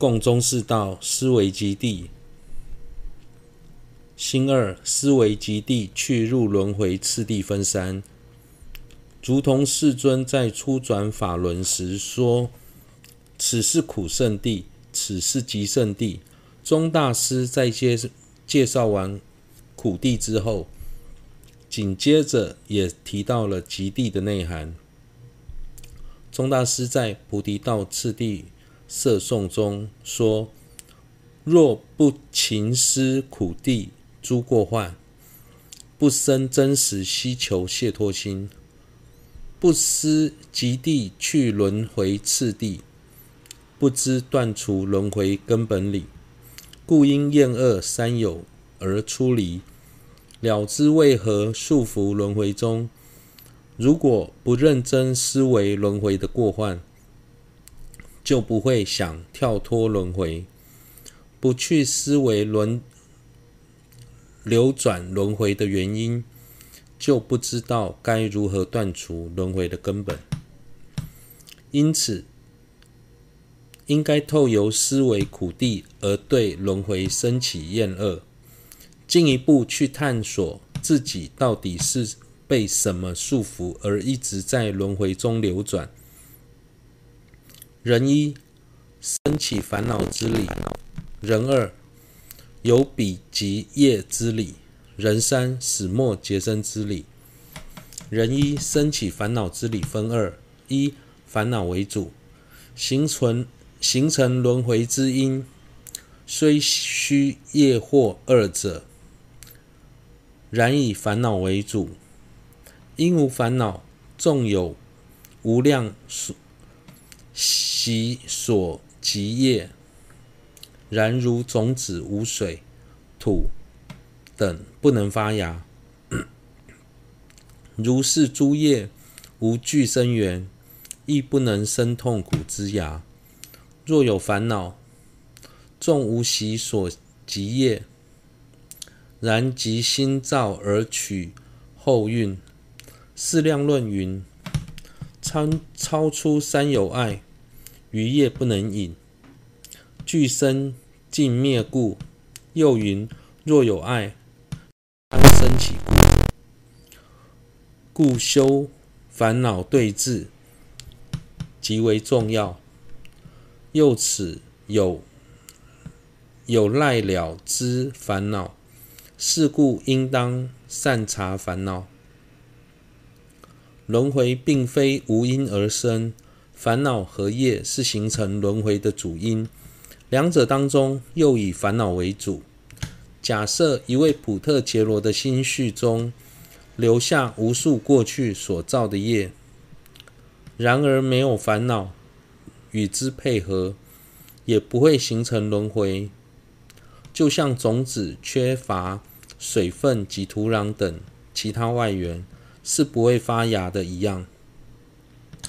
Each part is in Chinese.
共中士道，思维极地。心二，思维极地，去入轮回，次第分三。如同世尊在初转法轮时说：“此是苦圣地，此是极圣地。”宗大师在介介绍完苦地之后，紧接着也提到了极地的内涵。宗大师在《菩提道次第摄颂》中说：“若不勤思苦地。”诸过患，不生真实希求解脱心，不思极地去轮回次第，不知断除轮回根本理，故因厌恶三有而出离，了知为何束缚轮回中。如果不认真思维轮回的过患，就不会想跳脱轮回，不去思维轮。流转轮回的原因，就不知道该如何断除轮回的根本。因此，应该透由思维苦地而对轮回升起厌恶，进一步去探索自己到底是被什么束缚而一直在轮回中流转。人一，生起烦恼之理；人二。有彼及业之理，人三始末结生之理。人一生起烦恼之理分二：一烦恼为主，形成形成轮回之因，虽须业惑二者，然以烦恼为主。因无烦恼，纵有无量所习所及业。然如种子无水、土等不能发芽，如是诸业无具生缘，亦不能生痛苦之芽。若有烦恼，纵无习所及业，然即心造而取后蕴。四量论云：超超出三有爱，余业不能引。俱生尽灭故，又云：若有爱，当生起故。故修烦恼对治极为重要。又此有有赖了知烦恼，是故应当善察烦恼。轮回并非无因而生，烦恼和业是形成轮回的主因。两者当中，又以烦恼为主。假设一位普特杰罗的心绪中留下无数过去所造的业，然而没有烦恼与之配合，也不会形成轮回。就像种子缺乏水分及土壤等其他外缘，是不会发芽的一样。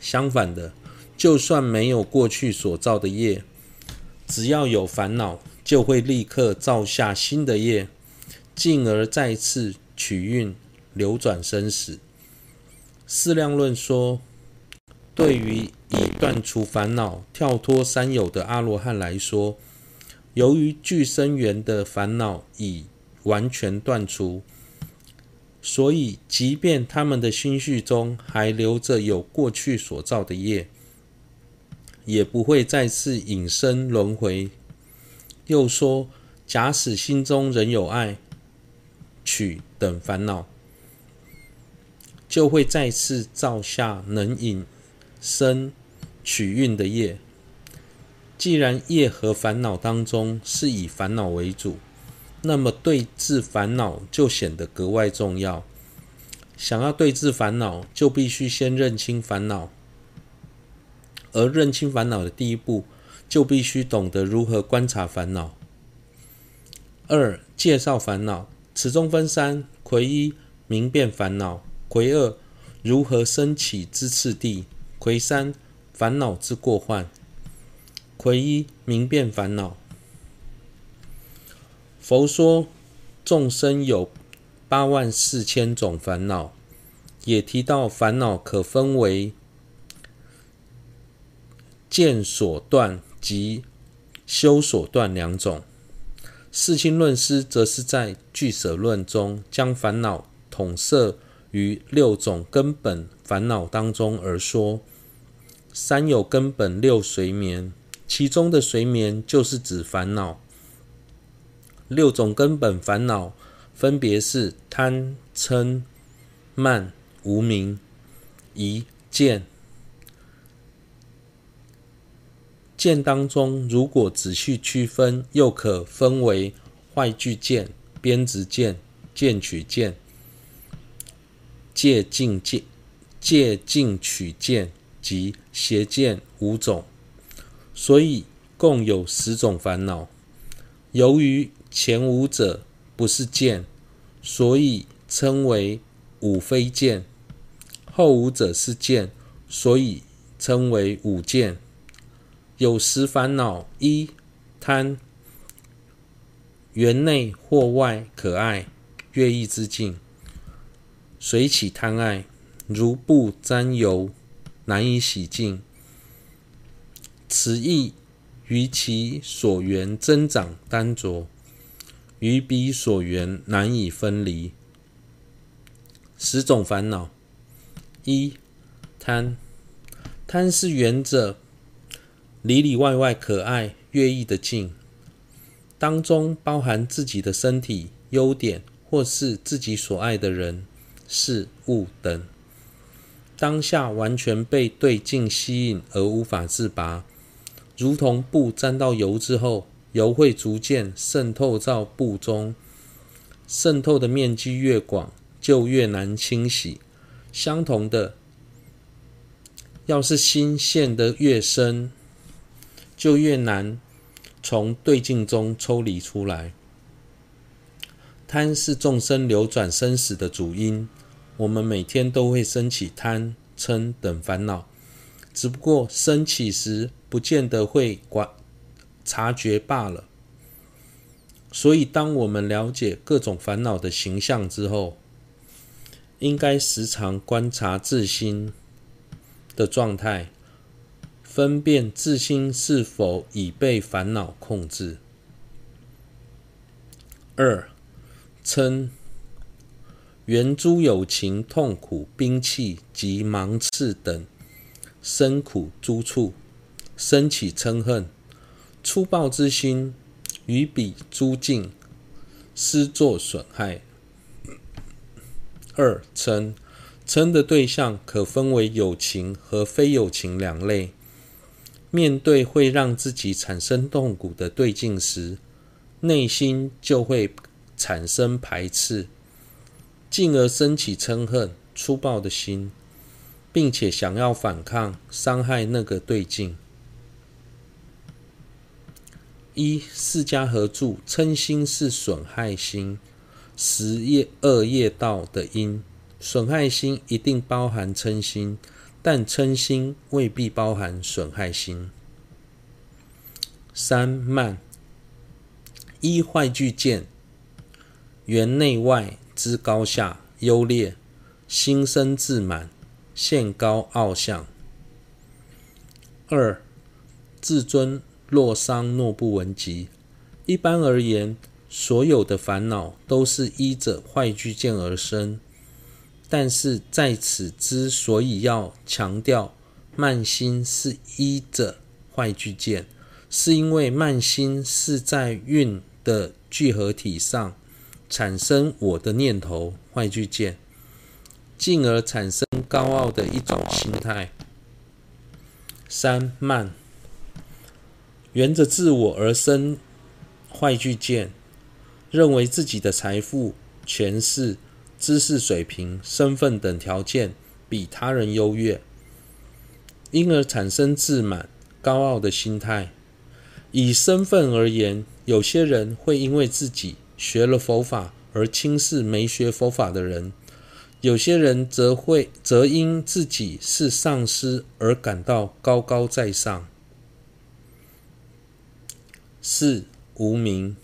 相反的，就算没有过去所造的业，只要有烦恼，就会立刻造下新的业，进而再次取运流转生死。四量论说，对于已断除烦恼、跳脱三有的阿罗汉来说，由于具生缘的烦恼已完全断除，所以即便他们的心绪中还留着有过去所造的业。也不会再次引生轮回。又说，假使心中仍有爱、取等烦恼，就会再次造下能引生取蕴的业。既然业和烦恼当中是以烦恼为主，那么对治烦恼就显得格外重要。想要对治烦恼，就必须先认清烦恼。而认清烦恼的第一步，就必须懂得如何观察烦恼。二、介绍烦恼，此中分三：魁一、明辨烦恼；魁二、如何升起之次第；魁三、烦恼之过患。魁一、明辨烦恼。佛说众生有八万四千种烦恼，也提到烦恼可分为。见所断及修所断两种。世亲论师则是在俱舍论中将烦恼统摄于六种根本烦恼当中而说。三有根本六随眠，其中的随眠就是指烦恼。六种根本烦恼分别是贪、嗔、慢、无明、疑、见。见当中，如果仔细区分，又可分为坏句见、边执见、见取见、戒禁见、戒禁取见及邪见五种，所以共有十种烦恼。由于前五者不是剑，所以称为五非剑；后五者是剑，所以称为五剑。有时烦恼：一、贪，园内或外可爱、悦意之境，随起贪爱，如布沾油，难以洗净。此意于其所缘增长单着，与彼所缘难以分离。十种烦恼：一、贪，贪是缘着。里里外外可爱、悦意的境，当中包含自己的身体、优点，或是自己所爱的人、事物等。当下完全被对境吸引而无法自拔，如同布沾到油之后，油会逐渐渗透到布中，渗透的面积越广，就越难清洗。相同的，要是心陷得越深，就越难从对境中抽离出来。贪是众生流转生死的主因，我们每天都会升起贪、嗔等烦恼，只不过升起时不见得会管察觉罢了。所以，当我们了解各种烦恼的形象之后，应该时常观察自心的状态。分辨自心是否已被烦恼控制。二、嗔，缘诸有情痛苦、兵器及芒刺等生苦诸处，生起嗔恨，粗暴之心，与彼诸境施作损害。二、嗔，嗔的对象可分为有情和非有情两类。面对会让自己产生痛苦的对境时，内心就会产生排斥，进而生起嗔恨、粗暴的心，并且想要反抗、伤害那个对境。一、四家合著，称心是损害心，十业二业道的因，损害心一定包含称心。但称心未必包含损害心。三、慢，一坏聚见，缘内外之高下优劣，心生自满，现高傲相。二、自尊洛桑诺不闻集。一般而言，所有的烦恼都是依着坏聚见而生。但是在此之所以要强调慢心是依着坏聚见，是因为慢心是在运的聚合体上产生我的念头坏聚见，进而产生高傲的一种心态。三、慢，缘着自我而生坏聚见，认为自己的财富、权势。知识水平、身份等条件比他人优越，因而产生自满、高傲的心态。以身份而言，有些人会因为自己学了佛法而轻视没学佛法的人；有些人则会则因自己是上师而感到高高在上。四、无明，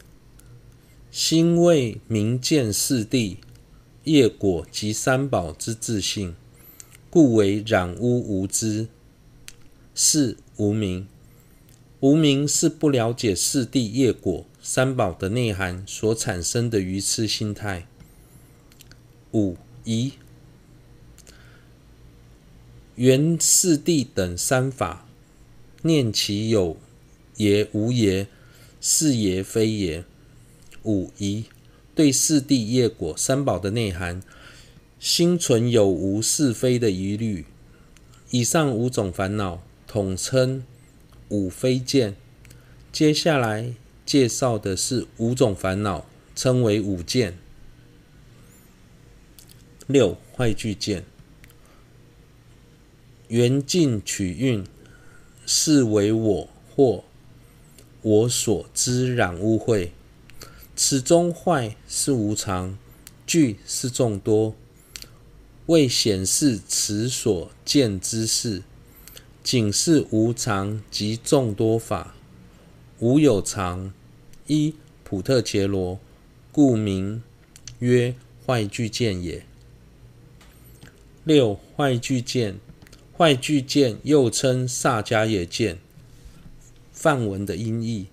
心为明见四谛。业果及三宝之自性，故为染污无知。四、无明，无明是不了解四谛业果三宝的内涵所产生的愚痴心态。五疑，缘四谛等三法，念其有也无也，是也非也。五疑，对四谛业果三宝的内涵，心存有无是非的疑虑。以上五种烦恼统称。五非见，接下来介绍的是五种烦恼，称为五见。六坏聚见，缘尽取运，是为我或我所知染污秽。此中坏是无常，聚是众多，为显示此所见之事。仅是无常及众多法，无有常，一普特伽罗，故名曰坏聚见也。六坏聚见，坏聚见又称萨迦耶见。梵文的音译，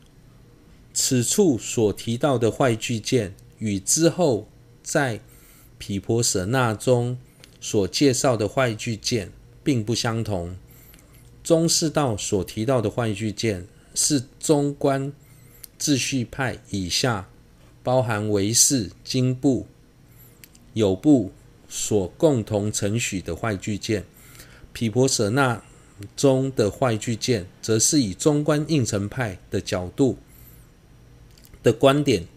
此处所提到的坏聚见，与之后在毗婆舍那中所介绍的坏聚见并不相同。中士道所提到的坏聚见，是中观自续派以下包含唯识、经部、有部所共同承许的坏聚见。毗婆舍那中的坏聚见，则是以中观应成派的角度的观点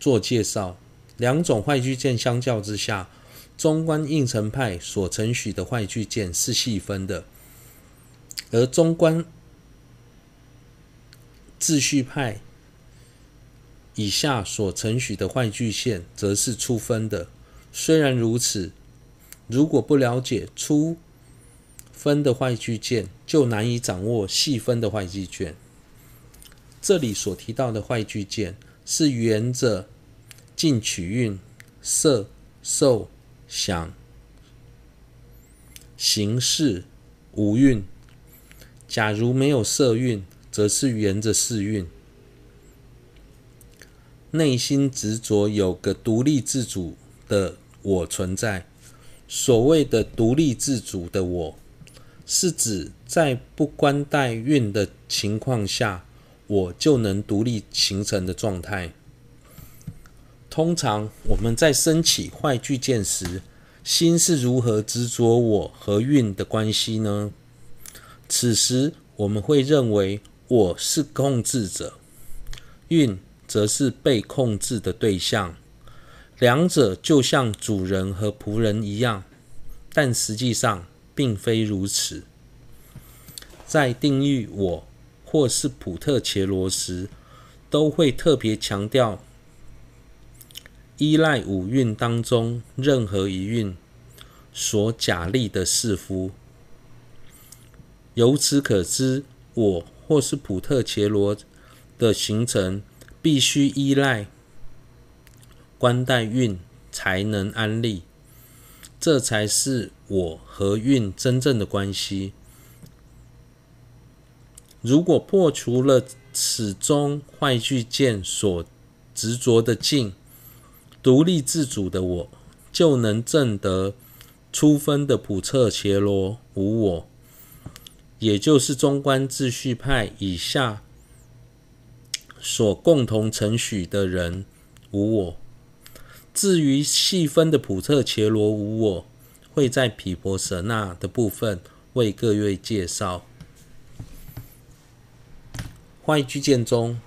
做介绍。两种坏聚见相较之下，中观应成派所承许的坏聚见是细分的。而中观自续派以下所承许的坏聚见，则是粗分的。虽然如此，如果不了解粗分的坏聚见，就难以掌握细分的坏聚见。这里所提到的坏聚见，是沿着进取运、色、受、想、行、识五运。假如没有色运，则是沿着识蕴。内心执着有个独立自主的我存在。所谓的独立自主的我，是指在不关带运的情况下，我就能独立形成的状态。通常我们在升起坏巨剑时，心是如何执着我和运的关系呢？此时，我们会认为我是控制者，运则是被控制的对象，两者就像主人和仆人一样，但实际上并非如此。在定义我或是普特切罗时，都会特别强调依赖五蕴当中任何一蕴所假立的识夫。由此可知，我或是普特切罗的形成，必须依赖关带运才能安立，这才是我和运真正的关系。如果破除了此中坏聚见所执着的境，独立自主的我，就能证得粗分的普彻伽罗无我。也就是中观自续派以下所共同承许的人无我。至于细分的普彻伽罗无我，会在毗婆舍那的部分为各位介绍。坏聚见中，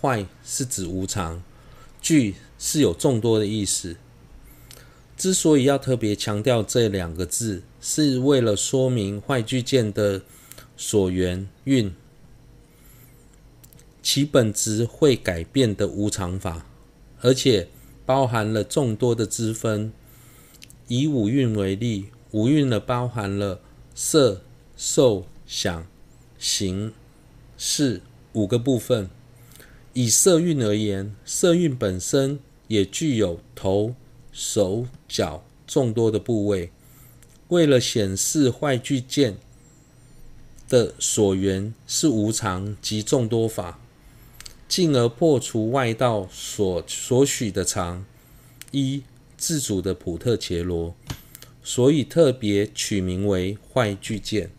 坏是指无常，聚是有众多的意思。之所以要特别强调这两个字，是为了说明坏聚见的。所缘蕴，其本质会改变的无常法，而且包含了众多的支分。以五蕴为例，五蕴呢包含了色、受、想、行、识五个部分。以色蕴而言，色蕴本身也具有头、手、脚众多的部位。为了显示坏聚见。的所缘是无常及众多法，进而破除外道所所许的常，一自主的普特切罗，所以特别取名为坏巨舰。